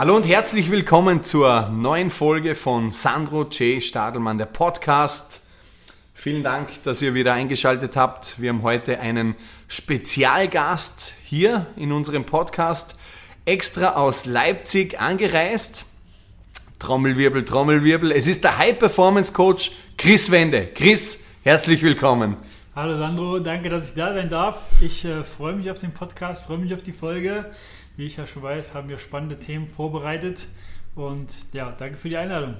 Hallo und herzlich willkommen zur neuen Folge von Sandro J. Stadelmann, der Podcast. Vielen Dank, dass ihr wieder eingeschaltet habt. Wir haben heute einen Spezialgast hier in unserem Podcast, extra aus Leipzig angereist. Trommelwirbel, Trommelwirbel. Es ist der High Performance Coach Chris Wende. Chris, herzlich willkommen. Hallo Sandro, danke, dass ich da sein darf. Ich äh, freue mich auf den Podcast, freue mich auf die Folge. Wie ich ja schon weiß, haben wir spannende Themen vorbereitet. Und ja, danke für die Einladung.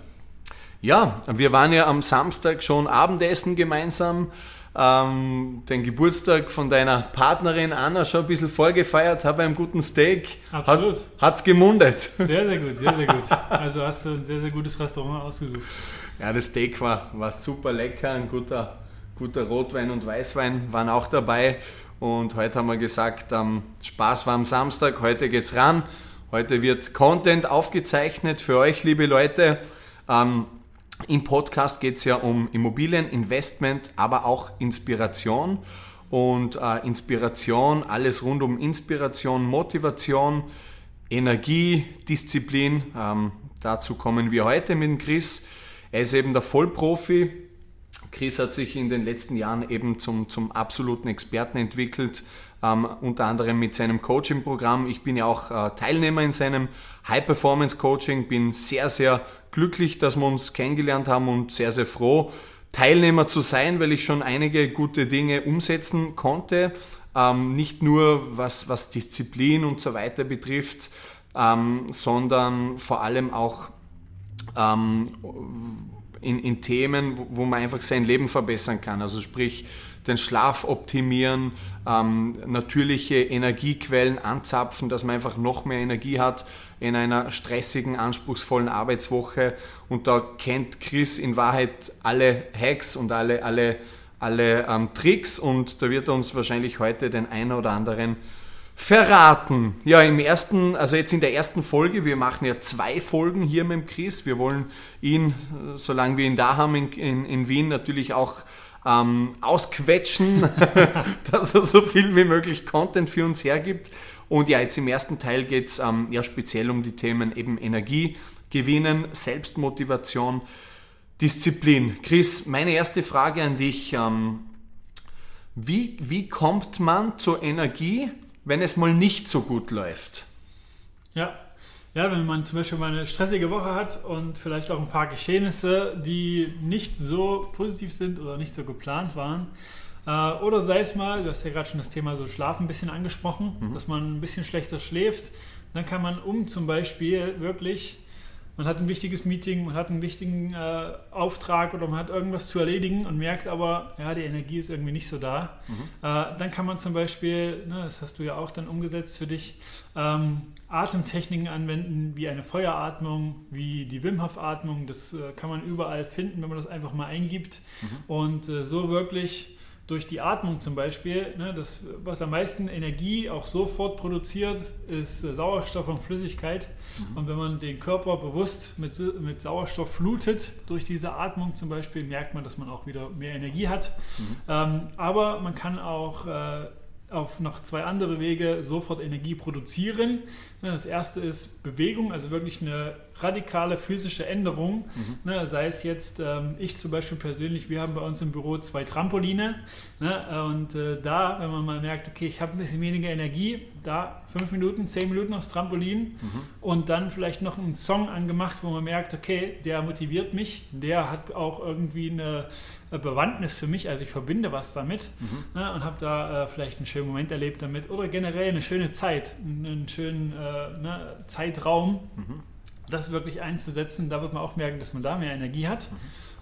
Ja, wir waren ja am Samstag schon Abendessen gemeinsam. Ähm, den Geburtstag von deiner Partnerin Anna schon ein bisschen vorgefeiert, habe einen guten Steak. Absolut. Hat, es gemundet. Sehr, sehr gut, sehr, sehr gut. Also hast du ein sehr, sehr gutes Restaurant ausgesucht. Ja, das Steak war, war super lecker, ein guter, guter Rotwein und Weißwein waren auch dabei. Und heute haben wir gesagt, ähm, Spaß war am Samstag, heute geht's ran. Heute wird Content aufgezeichnet für euch, liebe Leute. Ähm, Im Podcast geht es ja um Immobilien, Investment, aber auch Inspiration. Und äh, Inspiration, alles rund um Inspiration, Motivation, Energie, Disziplin. Ähm, dazu kommen wir heute mit dem Chris. Er ist eben der Vollprofi, Chris hat sich in den letzten Jahren eben zum, zum absoluten Experten entwickelt, ähm, unter anderem mit seinem Coaching-Programm. Ich bin ja auch äh, Teilnehmer in seinem High-Performance-Coaching, bin sehr, sehr glücklich, dass wir uns kennengelernt haben und sehr, sehr froh, Teilnehmer zu sein, weil ich schon einige gute Dinge umsetzen konnte. Ähm, nicht nur was, was Disziplin und so weiter betrifft, ähm, sondern vor allem auch ähm, in, in Themen, wo, wo, man einfach sein Leben verbessern kann. Also sprich, den Schlaf optimieren, ähm, natürliche Energiequellen anzapfen, dass man einfach noch mehr Energie hat in einer stressigen, anspruchsvollen Arbeitswoche. Und da kennt Chris in Wahrheit alle Hacks und alle, alle, alle ähm, Tricks und da wird er uns wahrscheinlich heute den einen oder anderen verraten. Ja, im ersten, also jetzt in der ersten Folge, wir machen ja zwei Folgen hier mit dem Chris. Wir wollen ihn, solange wir ihn da haben in, in, in Wien, natürlich auch ähm, ausquetschen, dass er so viel wie möglich Content für uns hergibt. Und ja, jetzt im ersten Teil geht es ähm, ja speziell um die Themen eben Energie, Gewinnen, Selbstmotivation, Disziplin. Chris, meine erste Frage an dich. Ähm, wie, wie kommt man zur Energie? wenn es mal nicht so gut läuft? Ja, ja, wenn man zum Beispiel mal eine stressige Woche hat und vielleicht auch ein paar Geschehnisse, die nicht so positiv sind oder nicht so geplant waren. Äh, oder sei es mal, du hast ja gerade schon das Thema so Schlafen ein bisschen angesprochen, mhm. dass man ein bisschen schlechter schläft. Dann kann man um zum Beispiel wirklich man hat ein wichtiges Meeting, man hat einen wichtigen äh, Auftrag oder man hat irgendwas zu erledigen und merkt aber, ja, die Energie ist irgendwie nicht so da. Mhm. Äh, dann kann man zum Beispiel, ne, das hast du ja auch dann umgesetzt für dich, ähm, Atemtechniken anwenden, wie eine Feueratmung, wie die Wim Hof Atmung. Das äh, kann man überall finden, wenn man das einfach mal eingibt. Mhm. Und äh, so wirklich durch die Atmung zum Beispiel, ne, das, was am meisten Energie auch sofort produziert, ist äh, Sauerstoff und Flüssigkeit. Mhm. Und wenn man den Körper bewusst mit, mit Sauerstoff flutet, durch diese Atmung zum Beispiel, merkt man, dass man auch wieder mehr Energie hat. Mhm. Ähm, aber man kann auch äh, auf noch zwei andere Wege sofort Energie produzieren. Das erste ist Bewegung, also wirklich eine radikale physische Änderung. Mhm. Ne, sei es jetzt, ähm, ich zum Beispiel persönlich, wir haben bei uns im Büro zwei Trampoline. Ne, und äh, da, wenn man mal merkt, okay, ich habe ein bisschen weniger Energie, da fünf Minuten, zehn Minuten aufs Trampolin mhm. und dann vielleicht noch einen Song angemacht, wo man merkt, okay, der motiviert mich, der hat auch irgendwie eine Bewandtnis für mich, also ich verbinde was damit mhm. ne, und habe da äh, vielleicht einen schönen Moment erlebt damit oder generell eine schöne Zeit, einen schönen äh, ne, Zeitraum. Mhm das wirklich einzusetzen. Da wird man auch merken, dass man da mehr Energie hat. Mhm.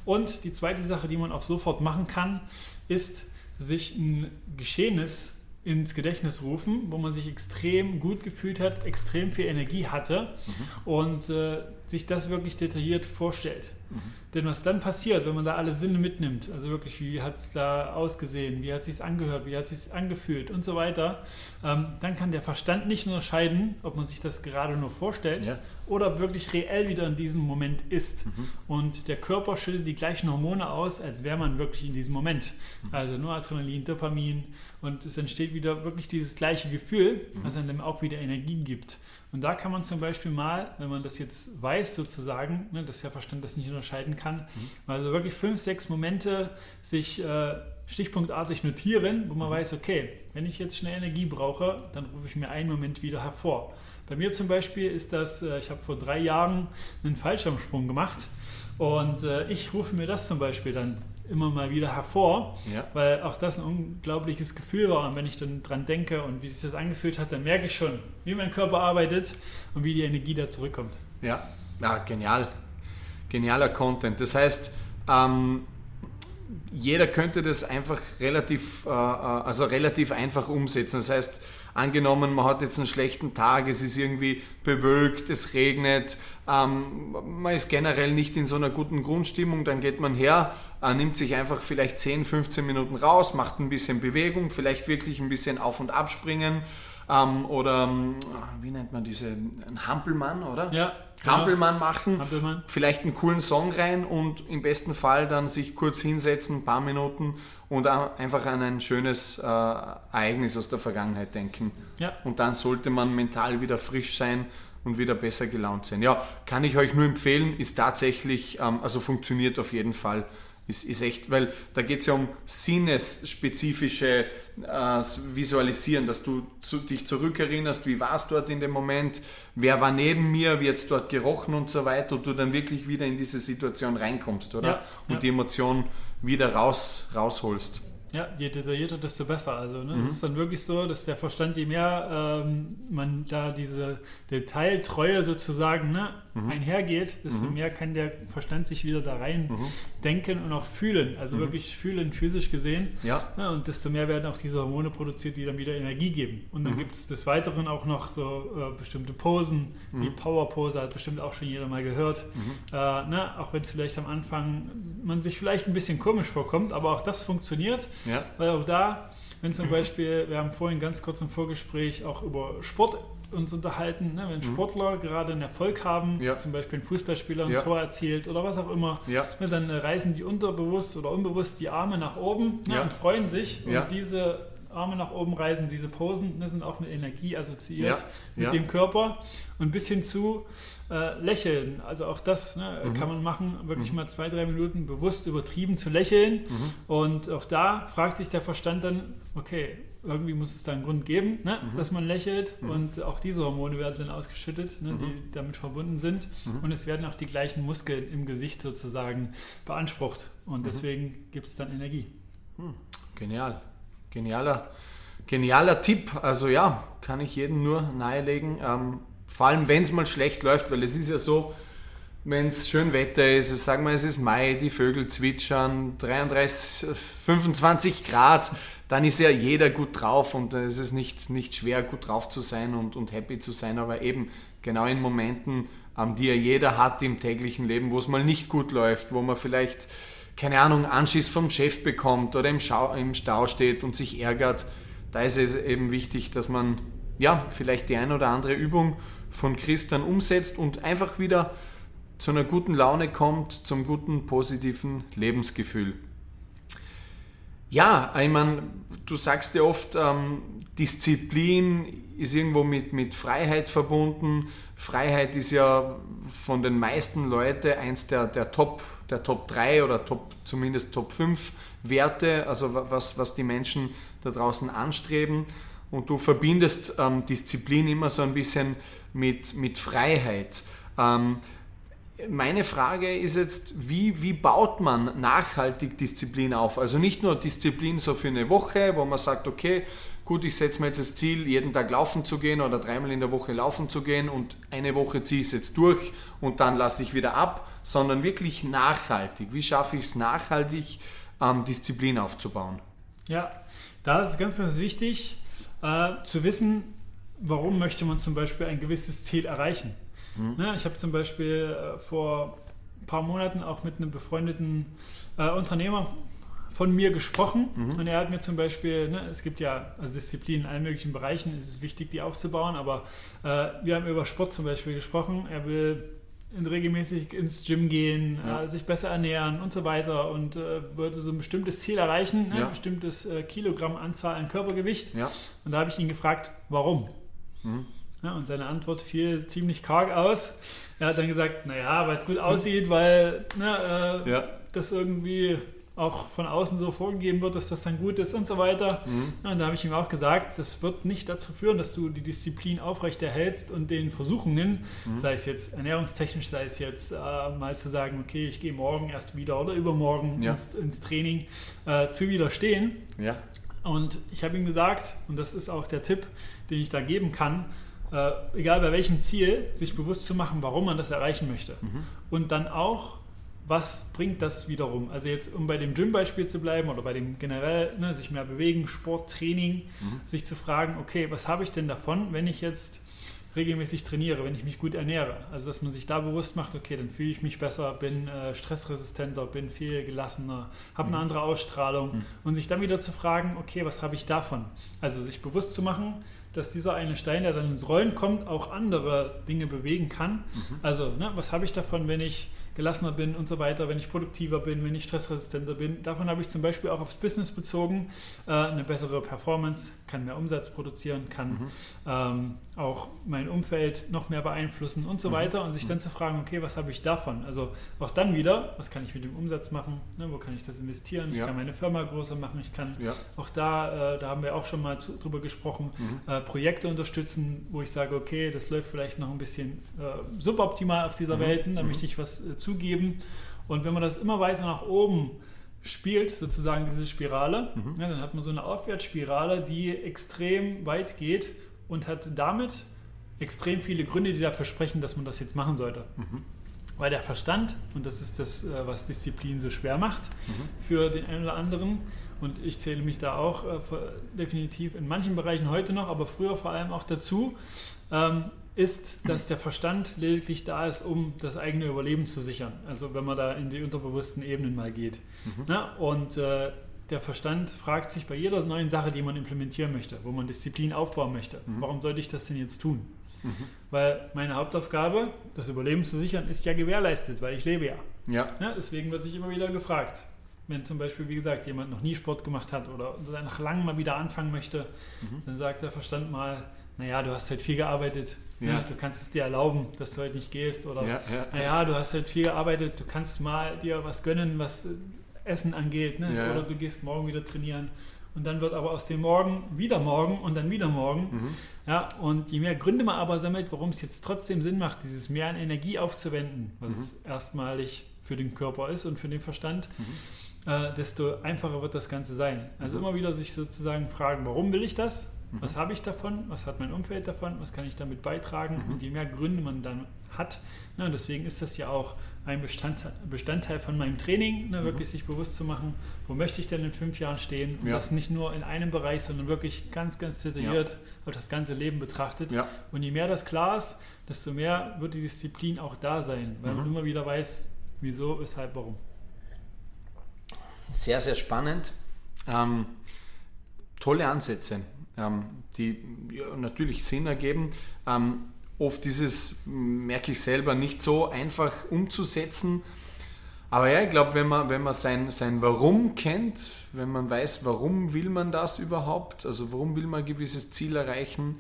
Und die zweite Sache, die man auch sofort machen kann, ist, sich ein Geschehenes ins Gedächtnis rufen, wo man sich extrem gut gefühlt hat, extrem viel Energie hatte mhm. und äh, sich das wirklich detailliert vorstellt. Mhm. Denn was dann passiert, wenn man da alle Sinne mitnimmt, also wirklich, wie hat es da ausgesehen, wie hat es sich angehört, wie hat es sich angefühlt und so weiter, ähm, dann kann der Verstand nicht unterscheiden, ob man sich das gerade nur vorstellt ja. oder wirklich reell wieder in diesem Moment ist. Mhm. Und der Körper schüttet die gleichen Hormone aus, als wäre man wirklich in diesem Moment. Mhm. Also nur Adrenalin, Dopamin und es entsteht wieder wirklich dieses gleiche Gefühl, mhm. was einem auch wieder Energie gibt. Und da kann man zum Beispiel mal, wenn man das jetzt weiß sozusagen, ne, dass der Verstand das nicht unterscheiden kann, also wirklich fünf, sechs Momente sich äh, stichpunktartig notieren, wo man weiß, okay, wenn ich jetzt schnell Energie brauche, dann rufe ich mir einen Moment wieder hervor. Bei mir zum Beispiel ist das, äh, ich habe vor drei Jahren einen Fallschirmsprung gemacht und äh, ich rufe mir das zum Beispiel dann immer mal wieder hervor, ja. weil auch das ein unglaubliches Gefühl war. Und wenn ich dann dran denke und wie sich das angefühlt hat, dann merke ich schon, wie mein Körper arbeitet und wie die Energie da zurückkommt. Ja, ja genial. Genialer Content. Das heißt, ähm, jeder könnte das einfach relativ, äh, äh also relativ einfach umsetzen. Das heißt, Angenommen, man hat jetzt einen schlechten Tag, es ist irgendwie bewölkt, es regnet, ähm, man ist generell nicht in so einer guten Grundstimmung, dann geht man her, äh, nimmt sich einfach vielleicht 10, 15 Minuten raus, macht ein bisschen Bewegung, vielleicht wirklich ein bisschen auf und abspringen ähm, oder ähm, wie nennt man diese, ein Hampelmann, oder? Ja. Hampelmann machen, Hampelmann. vielleicht einen coolen Song rein und im besten Fall dann sich kurz hinsetzen, ein paar Minuten und einfach an ein schönes äh, Ereignis aus der Vergangenheit denken. Ja. Und dann sollte man mental wieder frisch sein und wieder besser gelaunt sein. Ja, kann ich euch nur empfehlen, ist tatsächlich, ähm, also funktioniert auf jeden Fall ist, ist echt, weil da geht es ja um sinnesspezifische äh, Visualisieren, dass du zu, dich zurückerinnerst, wie war es dort in dem Moment, wer war neben mir, wie hat es dort gerochen und so weiter und du dann wirklich wieder in diese Situation reinkommst, oder? Ja, und ja. die Emotion wieder raus, rausholst. Ja, je detaillierter, desto besser. Also ne, mhm. es ist dann wirklich so, dass der Verstand, je mehr ähm, man da diese Detailtreue sozusagen ne, mhm. einhergeht, desto mhm. mehr kann der Verstand sich wieder da rein mhm. denken und auch fühlen. Also mhm. wirklich fühlen, physisch gesehen. Ja. Ne, und desto mehr werden auch diese Hormone produziert, die dann wieder Energie geben. Und dann mhm. gibt es des Weiteren auch noch so äh, bestimmte Posen, wie Powerpose, hat bestimmt auch schon jeder mal gehört. Äh, ne, auch wenn es vielleicht am Anfang man sich vielleicht ein bisschen komisch vorkommt, aber auch das funktioniert. Ja. Weil auch da, wenn zum Beispiel, wir haben vorhin ganz kurz im Vorgespräch auch über Sport uns unterhalten, ne? wenn mhm. Sportler mhm. gerade einen Erfolg haben, ja. zum Beispiel ein Fußballspieler ein ja. Tor erzielt oder was auch immer, ja. ne, dann reißen die unterbewusst oder unbewusst die Arme nach oben ne, und freuen sich. Und diese Arme nach oben reißen, diese Posen ne, sind auch mit Energie assoziiert mit dem Körper und bis hin zu äh, lächeln. Also auch das ne, mhm. kann man machen, wirklich mhm. mal zwei, drei Minuten bewusst übertrieben zu lächeln. Mhm. Und auch da fragt sich der Verstand dann, okay, irgendwie muss es da einen Grund geben, ne, mhm. dass man lächelt. Mhm. Und auch diese Hormone werden dann ausgeschüttet, ne, die mhm. damit verbunden sind. Und es werden auch die gleichen Muskeln im Gesicht sozusagen beansprucht. Und deswegen gibt es dann Energie. Hm. Genial. Genialer, genialer Tipp. Also ja, kann ich jedem nur nahelegen. Ähm, vor allem, wenn es mal schlecht läuft, weil es ist ja so, wenn es schön Wetter ist, sagen wir, es ist Mai, die Vögel zwitschern, 33, 25 Grad, dann ist ja jeder gut drauf und es ist nicht, nicht schwer, gut drauf zu sein und, und happy zu sein, aber eben genau in Momenten, ähm, die ja jeder hat im täglichen Leben, wo es mal nicht gut läuft, wo man vielleicht, keine Ahnung, Anschiss vom Chef bekommt oder im, Schau, im Stau steht und sich ärgert, da ist es eben wichtig, dass man ja, vielleicht die ein oder andere Übung von Christian umsetzt und einfach wieder zu einer guten Laune kommt, zum guten, positiven Lebensgefühl. Ja, ich meine, du sagst ja oft, ähm, Disziplin ist irgendwo mit, mit Freiheit verbunden. Freiheit ist ja von den meisten Leuten eins der, der, Top, der Top 3 oder Top, zumindest Top 5 Werte, also was, was die Menschen da draußen anstreben. Und du verbindest ähm, Disziplin immer so ein bisschen mit, mit Freiheit. Ähm, meine Frage ist jetzt, wie, wie baut man nachhaltig Disziplin auf? Also nicht nur Disziplin so für eine Woche, wo man sagt, okay, gut, ich setze mir jetzt das Ziel, jeden Tag laufen zu gehen oder dreimal in der Woche laufen zu gehen und eine Woche ziehe ich es jetzt durch und dann lasse ich wieder ab, sondern wirklich nachhaltig. Wie schaffe ich es nachhaltig, ähm, Disziplin aufzubauen? Ja, da ist ganz, ganz wichtig äh, zu wissen, warum möchte man zum Beispiel ein gewisses Ziel erreichen. Mhm. Ne, ich habe zum Beispiel äh, vor ein paar Monaten auch mit einem befreundeten äh, Unternehmer von mir gesprochen mhm. und er hat mir zum Beispiel, ne, es gibt ja also Disziplinen in allen möglichen Bereichen, es ist wichtig, die aufzubauen, aber äh, wir haben über Sport zum Beispiel gesprochen. Er will regelmäßig ins Gym gehen, ja. äh, sich besser ernähren und so weiter und äh, wollte so ein bestimmtes Ziel erreichen, ne, ja. ein bestimmtes äh, Kilogramm Anzahl an Körpergewicht. Ja. Und da habe ich ihn gefragt, warum? Mhm. Ja, und seine Antwort fiel ziemlich karg aus. Er hat dann gesagt, naja, weil es gut aussieht, weil ne, äh, ja. das irgendwie auch von außen so vorgegeben wird, dass das dann gut ist und so weiter. Mhm. Ja, und da habe ich ihm auch gesagt, das wird nicht dazu führen, dass du die Disziplin aufrechterhältst und den Versuchungen, mhm. sei es jetzt ernährungstechnisch, sei es jetzt äh, mal zu sagen, okay, ich gehe morgen erst wieder oder übermorgen ja. ins, ins, Training, äh, zu widerstehen. Ja. Und ich habe ihm gesagt, und das ist auch der Tipp, den ich da geben kann, äh, egal bei welchem Ziel, sich bewusst zu machen, warum man das erreichen möchte. Mhm. Und dann auch, was bringt das wiederum? Also jetzt, um bei dem Gym-Beispiel zu bleiben oder bei dem generell, ne, sich mehr bewegen, Sport, Training, mhm. sich zu fragen, okay, was habe ich denn davon, wenn ich jetzt regelmäßig trainiere, wenn ich mich gut ernähre. Also dass man sich da bewusst macht, okay, dann fühle ich mich besser, bin äh, stressresistenter, bin viel gelassener, habe mhm. eine andere Ausstrahlung mhm. und sich dann wieder zu fragen, okay, was habe ich davon? Also sich bewusst zu machen, dass dieser eine Stein, der dann ins Rollen kommt, auch andere Dinge bewegen kann. Mhm. Also, ne, was habe ich davon, wenn ich gelassener bin und so weiter, wenn ich produktiver bin, wenn ich stressresistenter bin. Davon habe ich zum Beispiel auch aufs Business bezogen äh, eine bessere Performance, kann mehr Umsatz produzieren, kann mhm. ähm, auch mein Umfeld noch mehr beeinflussen und so mhm. weiter und sich dann zu fragen, okay, was habe ich davon? Also auch dann wieder, was kann ich mit dem Umsatz machen? Ne, wo kann ich das investieren? Ich ja. kann meine Firma größer machen, ich kann ja. auch da, äh, da haben wir auch schon mal zu, drüber gesprochen, mhm. äh, Projekte unterstützen, wo ich sage, okay, das läuft vielleicht noch ein bisschen äh, suboptimal auf dieser mhm. Welt, da mhm. möchte ich was äh, zugeben. Und wenn man das immer weiter nach oben spielt, sozusagen diese Spirale, mhm. ja, dann hat man so eine Aufwärtsspirale, die extrem weit geht und hat damit extrem viele Gründe, die dafür sprechen, dass man das jetzt machen sollte. Mhm. Weil der Verstand, und das ist das, äh, was Disziplin so schwer macht mhm. für den einen oder anderen, und ich zähle mich da auch äh, definitiv in manchen Bereichen heute noch, aber früher vor allem auch dazu, ähm, ist, dass der Verstand lediglich da ist, um das eigene Überleben zu sichern. Also wenn man da in die unterbewussten Ebenen mal geht. Mhm. Na, und äh, der Verstand fragt sich bei jeder neuen Sache, die man implementieren möchte, wo man Disziplin aufbauen möchte, mhm. warum sollte ich das denn jetzt tun? Mhm. Weil meine Hauptaufgabe, das Überleben zu sichern, ist ja gewährleistet, weil ich lebe ja. ja. ja deswegen wird sich immer wieder gefragt. Wenn zum Beispiel, wie gesagt, jemand noch nie Sport gemacht hat oder nach langem mal wieder anfangen möchte, mhm. dann sagt der Verstand mal, naja, du hast halt viel gearbeitet, ja. ja. du kannst es dir erlauben, dass du heute nicht gehst. Oder, ja, ja, naja, du hast halt viel gearbeitet, du kannst mal dir was gönnen, was äh, Essen angeht. Ne? Oder du gehst morgen wieder trainieren. Und dann wird aber aus dem Morgen wieder morgen und dann wieder morgen. Mhm. Ja, und je mehr Gründe man aber sammelt, warum es jetzt trotzdem Sinn macht, dieses mehr an Energie aufzuwenden, was mhm. es erstmalig für den Körper ist und für den Verstand, mhm. äh, desto einfacher wird das Ganze sein. Also mhm. immer wieder sich sozusagen fragen, warum will ich das? Mhm. Was habe ich davon? Was hat mein Umfeld davon? Was kann ich damit beitragen? Mhm. Und je mehr Gründe man dann hat, ne, deswegen ist das ja auch ein Bestandteil, Bestandteil von meinem Training, ne, mhm. wirklich sich bewusst zu machen, wo möchte ich denn in fünf Jahren stehen? Und ja. das nicht nur in einem Bereich, sondern wirklich ganz, ganz detailliert ja. auf das ganze Leben betrachtet. Ja. Und je mehr das klar ist, desto mehr wird die Disziplin auch da sein, weil man mhm. immer wieder weiß, wieso, weshalb, warum. Sehr, sehr spannend. Ähm, tolle Ansätze die ja, natürlich Sinn ergeben. Ähm, oft ist es, merke ich selber, nicht so einfach umzusetzen. Aber ja, ich glaube, wenn man, wenn man sein, sein Warum kennt, wenn man weiß, warum will man das überhaupt, also warum will man ein gewisses Ziel erreichen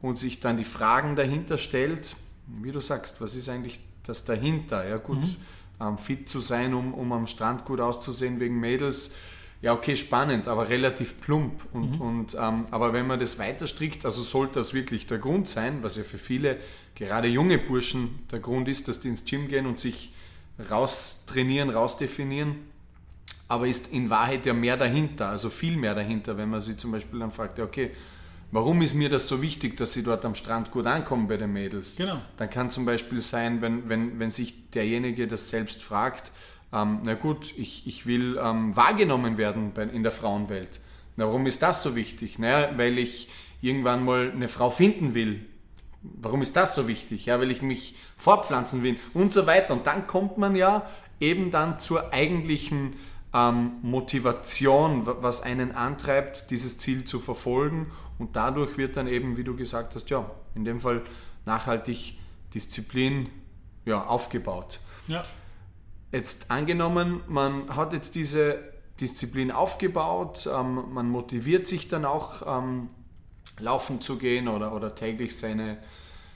und sich dann die Fragen dahinter stellt, wie du sagst, was ist eigentlich das dahinter? Ja, gut, mhm. ähm, fit zu sein, um, um am Strand gut auszusehen wegen Mädels, ja okay, spannend, aber relativ plump. Und, mhm. und, ähm, aber wenn man das weiter strickt, also sollte das wirklich der Grund sein, was ja für viele, gerade junge Burschen, der Grund ist, dass die ins Gym gehen und sich raustrainieren, rausdefinieren, aber ist in Wahrheit ja mehr dahinter, also viel mehr dahinter, wenn man sich zum Beispiel dann fragt, ja, okay, warum ist mir das so wichtig, dass sie dort am Strand gut ankommen bei den Mädels? Genau. Dann kann zum Beispiel sein, wenn, wenn, wenn sich derjenige das selbst fragt, ähm, na gut, ich, ich will ähm, wahrgenommen werden bei, in der Frauenwelt. Na, warum ist das so wichtig? Naja, weil ich irgendwann mal eine Frau finden will. Warum ist das so wichtig? Ja, weil ich mich fortpflanzen will und so weiter. Und dann kommt man ja eben dann zur eigentlichen ähm, Motivation, was einen antreibt, dieses Ziel zu verfolgen. Und dadurch wird dann eben, wie du gesagt hast, ja, in dem Fall nachhaltig Disziplin ja, aufgebaut. Ja. Jetzt angenommen, man hat jetzt diese Disziplin aufgebaut, ähm, man motiviert sich dann auch ähm, laufen zu gehen oder, oder täglich seine,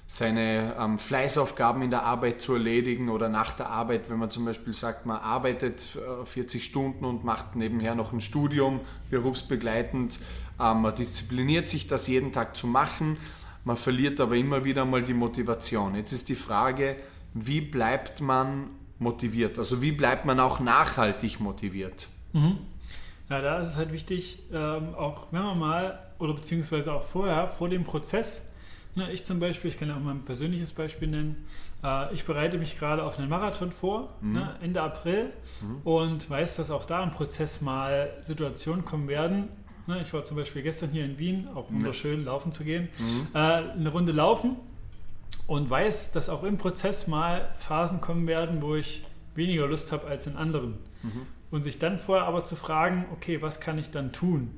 seine ähm, Fleißaufgaben in der Arbeit zu erledigen oder nach der Arbeit, wenn man zum Beispiel sagt, man arbeitet äh, 40 Stunden und macht nebenher noch ein Studium, berufsbegleitend, ähm, man diszipliniert sich das jeden Tag zu machen, man verliert aber immer wieder mal die Motivation. Jetzt ist die Frage, wie bleibt man motiviert? Also wie bleibt man auch nachhaltig motiviert? Mhm. Ja, da ist es halt wichtig, ähm, auch wenn man mal, oder beziehungsweise auch vorher, vor dem Prozess, ne, ich zum Beispiel, ich kann ja auch mal ein persönliches Beispiel nennen, äh, ich bereite mich gerade auf einen Marathon vor, mhm. ne, Ende April, mhm. und weiß, dass auch da im Prozess mal Situationen kommen werden. Ne, ich war zum Beispiel gestern hier in Wien, auch wunderschön, mhm. laufen zu gehen, mhm. äh, eine Runde laufen und weiß, dass auch im Prozess mal Phasen kommen werden, wo ich weniger Lust habe als in anderen. Mhm. Und sich dann vorher aber zu fragen, okay, was kann ich dann tun?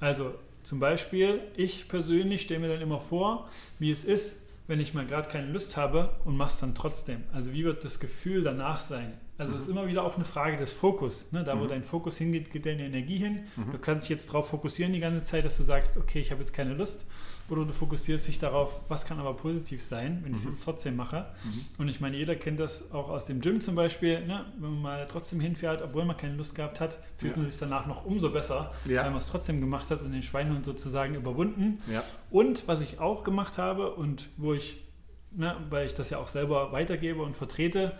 Also zum Beispiel, ich persönlich stelle mir dann immer vor, wie es ist, wenn ich mal gerade keine Lust habe und mache es dann trotzdem. Also wie wird das Gefühl danach sein? Also es ist mhm. immer wieder auch eine Frage des Fokus. Ne? Da, wo mhm. dein Fokus hingeht, geht deine Energie hin. Mhm. Du kannst dich jetzt darauf fokussieren die ganze Zeit, dass du sagst, okay, ich habe jetzt keine Lust oder du fokussierst dich darauf, was kann aber positiv sein, wenn ich es mhm. jetzt trotzdem mache. Mhm. Und ich meine, jeder kennt das auch aus dem Gym zum Beispiel, ne? wenn man mal trotzdem hinfährt, obwohl man keine Lust gehabt hat, fühlt ja. man sich danach noch umso besser, ja. weil man es trotzdem gemacht hat und den Schweinehund sozusagen überwunden. Ja. Und was ich auch gemacht habe und wo ich ne, weil ich das ja auch selber weitergebe und vertrete,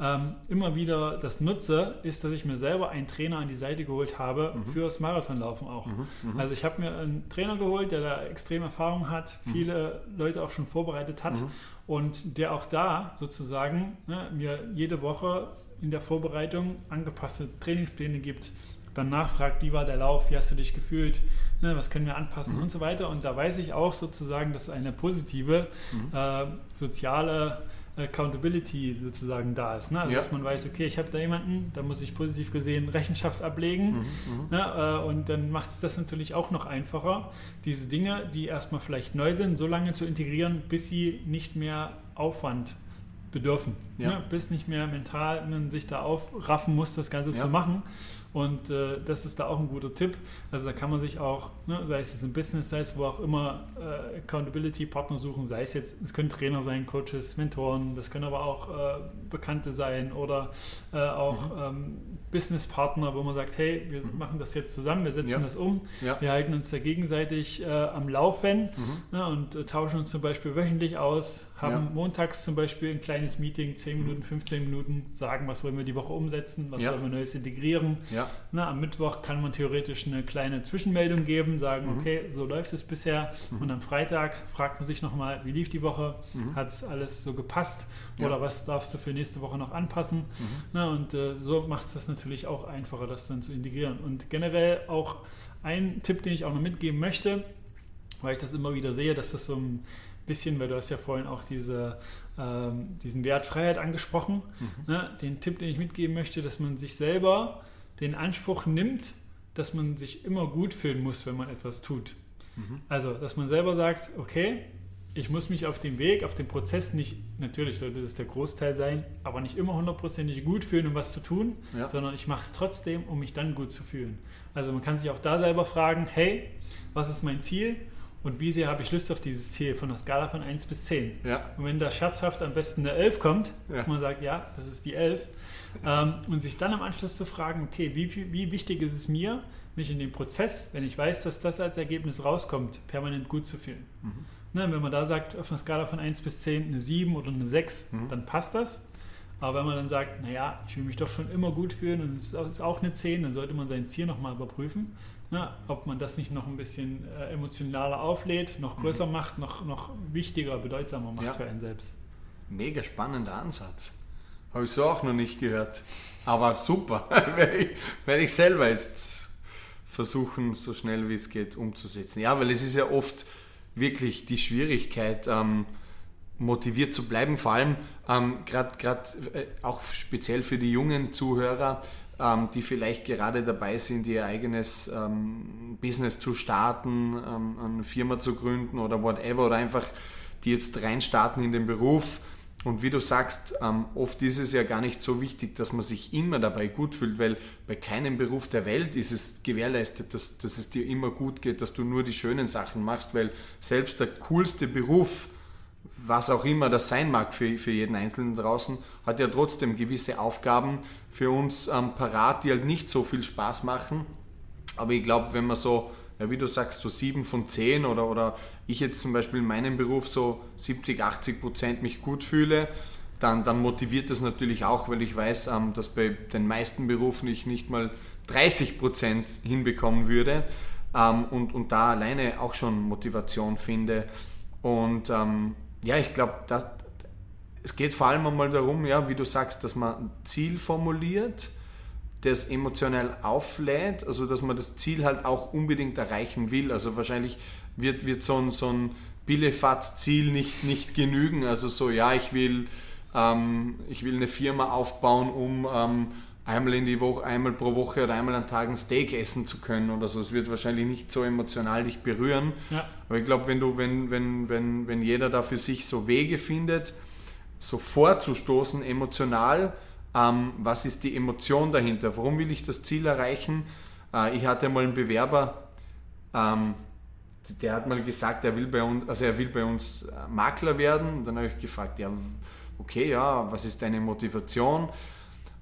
ähm, immer wieder das nutze, ist, dass ich mir selber einen Trainer an die Seite geholt habe mhm. fürs Marathonlaufen auch. Mhm, mhm. also ich habe mir einen Trainer geholt, der da extrem Erfahrung hat, mhm. viele Leute auch schon vorbereitet hat mhm. und der auch da sozusagen ne, mir jede Woche in der Vorbereitung angepasste Trainingspläne gibt dann nachfragt, wie war der Lauf, wie hast du dich gefühlt, ne, was können wir anpassen mhm. und so weiter. Und da weiß ich auch sozusagen, dass eine positive mhm. äh, soziale Accountability sozusagen da ist. Ne? Also ja. dass man weiß, okay, ich habe da jemanden, da muss ich positiv gesehen Rechenschaft ablegen. Mhm, mhm. ne? Äh, und dann macht es das natürlich auch noch einfacher, diese Dinge, die erstmal vielleicht neu sind, so lange zu integrieren, bis sie nicht mehr Aufwand bedürfen. Ja. Ne? Bis nicht mehr mental man sich da aufraffen muss, das Ganze ja. zu machen. Und äh, das ist da auch ein guter Tipp. Also da kann man sich auch, ne, sei es jetzt im Business, sei es wo auch immer, äh, Accountability-Partner suchen, sei es jetzt, es können Trainer sein, Coaches, Mentoren, das können aber auch äh, Bekannte sein oder äh, auch mhm. ähm, Business-Partner, wo man sagt, hey, wir mhm. machen das jetzt zusammen, wir setzen ja. das um, ja. wir halten uns da gegenseitig äh, am Laufen mhm. ne, und äh, tauschen uns zum Beispiel wöchentlich aus, haben ja. montags zum Beispiel ein kleines Meeting, 10 Minuten, 15 Minuten, sagen, was wollen wir die Woche umsetzen, was wollen wir Neues integrieren. Ja. Na, am Mittwoch kann man theoretisch eine kleine Zwischenmeldung geben, sagen, mhm. okay, so läuft es bisher. Mhm. Und am Freitag fragt man sich nochmal, wie lief die Woche? Mhm. Hat es alles so gepasst? Oder ja. was darfst du für nächste Woche noch anpassen? Mhm. Na, und äh, so macht es das natürlich auch einfacher, das dann zu integrieren. Und generell auch ein Tipp, den ich auch noch mitgeben möchte, weil ich das immer wieder sehe, dass das so ein bisschen, weil du hast ja vorhin auch diese, ähm, diesen Wert Freiheit angesprochen. Mhm. Ne? Den Tipp, den ich mitgeben möchte, dass man sich selber den Anspruch nimmt, dass man sich immer gut fühlen muss, wenn man etwas tut. Mhm. Also, dass man selber sagt, okay, ich muss mich auf dem Weg, auf dem Prozess nicht, natürlich sollte das der Großteil sein, aber nicht immer hundertprozentig gut fühlen, um was zu tun, ja. sondern ich mache es trotzdem, um mich dann gut zu fühlen. Also man kann sich auch da selber fragen, hey, was ist mein Ziel? Und wie sehr habe ich Lust auf dieses Ziel von der Skala von 1 bis 10. Ja. Und wenn da scherzhaft am besten eine 11 kommt, Ja. man sagt, ja, das ist die 11, ähm, und sich dann am Anschluss zu fragen, okay, wie, wie wichtig ist es mir, mich in dem Prozess, wenn ich weiß, dass das als Ergebnis rauskommt, permanent gut zu fühlen. Ne, wenn man da sagt, auf einer Skala von 1 bis 10 eine 7 oder eine 6, dann passt das. Aber wenn man dann sagt, naja, ich will mich doch schon immer gut fühlen und es ist auch eine 10, dann sollte man sein Ziel nochmal überprüfen, ne, ob man das nicht noch ein bisschen äh, emotionaler auflädt, noch größer macht, noch, noch wichtiger, bedeutsamer macht Ja. für einen selbst. Mega spannender Ansatz. Habe ich so auch noch nicht gehört. Aber super. werde, ich, werde ich selber jetzt versuchen, so schnell wie es geht umzusetzen. Ja, weil es ist ja oft wirklich die Schwierigkeit, ähm, motiviert zu bleiben, vor allem ähm, gerade äh, auch speziell für die jungen Zuhörer, ähm, die vielleicht gerade dabei sind, ihr eigenes ähm, Business zu starten, ähm, eine Firma zu gründen oder whatever oder einfach die jetzt reinstarten in den Beruf. Und wie du sagst, ähm, oft ist es ja gar nicht so wichtig, dass man sich immer dabei gut fühlt, weil bei keinem Beruf der Welt ist es gewährleistet, dass, dass es dir immer gut geht, dass du nur die schönen Sachen machst, weil selbst der coolste Beruf, was auch immer das sein mag für, für jeden Einzelnen draußen, hat ja trotzdem gewisse Aufgaben für uns ähm, parat, die halt nicht so viel Spaß machen. Aber ich glaube, wenn man so, ja, wie du sagst, so 7 von 10 oder, oder ich jetzt zum Beispiel in meinem Beruf so 70, 80 Prozent mich gut fühle, dann, dann motiviert das natürlich auch, weil ich weiß, ähm, dass bei den meisten Berufen ich nicht mal 30 Prozent hinbekommen würde ähm, und, und da alleine auch schon Motivation finde. Und ähm, ja, ich glaube, es geht vor allem einmal darum, ja, wie du sagst, dass man ein Ziel formuliert, das emotional auflädt, also dass man das Ziel halt auch unbedingt erreichen will. Also wahrscheinlich wird, wird so ein, so ein Billefatz-Ziel nicht, nicht genügen. Also so, ja, ich will, ähm, ich will eine Firma aufbauen, um ähm, einmal in die Woche, einmal pro Woche oder einmal an Tagen Steak essen zu können oder so. Es wird wahrscheinlich nicht so emotional dich berühren. Ja. Aber ich glaube, wenn du, wenn, wenn, wenn, wenn jeder da für sich so Wege findet, so vorzustoßen emotional, ähm, was ist die Emotion dahinter? Warum will ich das Ziel erreichen? Äh, ich hatte mal einen Bewerber, ähm, der hat mal gesagt, er will bei uns, also er will bei uns äh, Makler werden. Und dann habe ich gefragt, ja, okay, ja, was ist deine Motivation?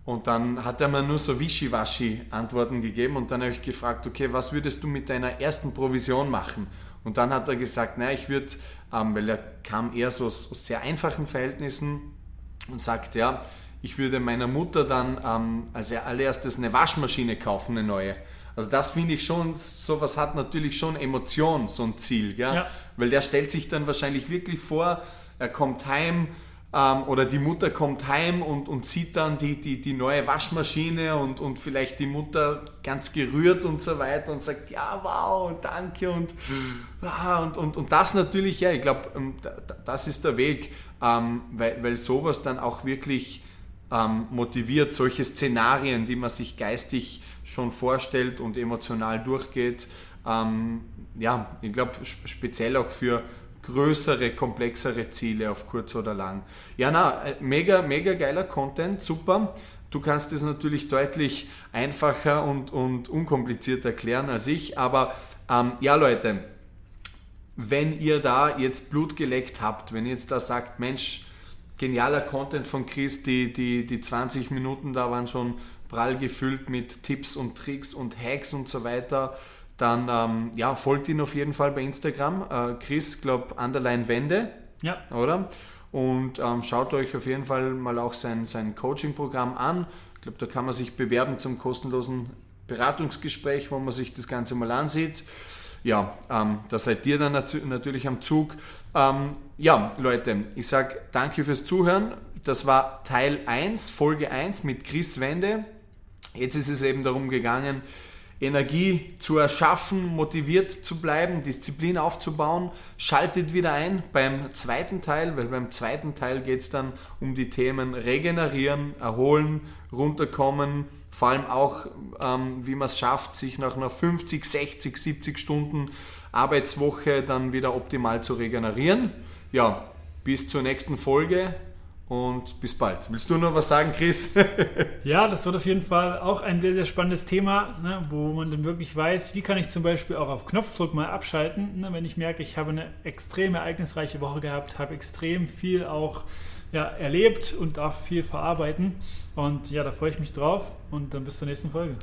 Und dann hat er mir nur so wischiwaschi Antworten gegeben und dann habe ich gefragt, okay, was würdest du mit deiner ersten Provision machen? Und dann hat er gesagt, naja, ich würde, ähm, weil er kam eher so aus, aus sehr einfachen Verhältnissen und sagt, ja, ich würde meiner Mutter dann ähm, als allererstes eine Waschmaschine kaufen, eine neue. Also das finde ich schon, sowas hat natürlich schon Emotion, so ein Ziel, gell? Ja. weil der stellt sich dann wahrscheinlich wirklich vor, er kommt heim ähm, oder die Mutter kommt heim und, und sieht dann die, die, die neue Waschmaschine und, und vielleicht die Mutter ganz gerührt und so weiter und sagt, ja, wow, danke und, ah, und, und, und das natürlich, ja, ich glaube, ähm, da- da- das ist der Weg, ähm, weil, weil sowas dann auch wirklich ähm, motiviert, solche Szenarien, die man sich geistig schon vorstellt und emotional durchgeht. Ähm, ja, ich glaube speziell auch für größere, komplexere Ziele auf kurz oder lang. Ja, na, äh, mega, mega geiler Content, super. Du kannst es natürlich deutlich einfacher und, und unkompliziert erklären als ich, aber ähm, ja, Leute, wenn ihr da jetzt Blut geleckt habt, wenn ihr jetzt da sagt, Mensch, genialer Content von Chris, die, die, die 20 Minuten da waren schon prall gefüllt mit Tipps und Tricks und Hacks und so weiter, dann ähm, ja, folgt ihn auf jeden Fall bei Instagram. Äh, Chris, glaub, Underline Wende, Ja, oder? Und ähm, schaut euch auf jeden Fall mal auch sein, sein Coaching-Programm an. Ich glaube, da kann man sich bewerben zum kostenlosen Beratungsgespräch, wo man sich das Ganze mal ansieht. Ja, ähm, da seid ihr dann natürlich am Zug. Ähm, ja, Leute, ich sage danke fürs Zuhören. Das war Teil 1, Folge 1 mit Chris Wende. Jetzt ist es eben darum gegangen, Energie zu erschaffen, motiviert zu bleiben, Disziplin aufzubauen. Schaltet wieder ein beim zweiten Teil, weil beim zweiten Teil geht es dann um die Themen Regenerieren, Erholen, Runterkommen, vor allem auch, ähm, wie man es schafft, sich nach einer 50, 60, 70 Stunden Arbeitswoche dann wieder optimal zu regenerieren. Ja, bis zur nächsten Folge und bis bald. Willst du noch was sagen, Chris? ja, das wird auf jeden Fall auch ein sehr, sehr spannendes Thema, ne, wo man dann wirklich weiß, wie kann ich zum Beispiel auch auf Knopfdruck mal abschalten, ne, wenn ich merke, ich habe eine extrem ereignisreiche Woche gehabt, habe extrem viel auch ja, erlebt und darf viel verarbeiten. Und ja, da freue ich mich drauf und dann bis zur nächsten Folge.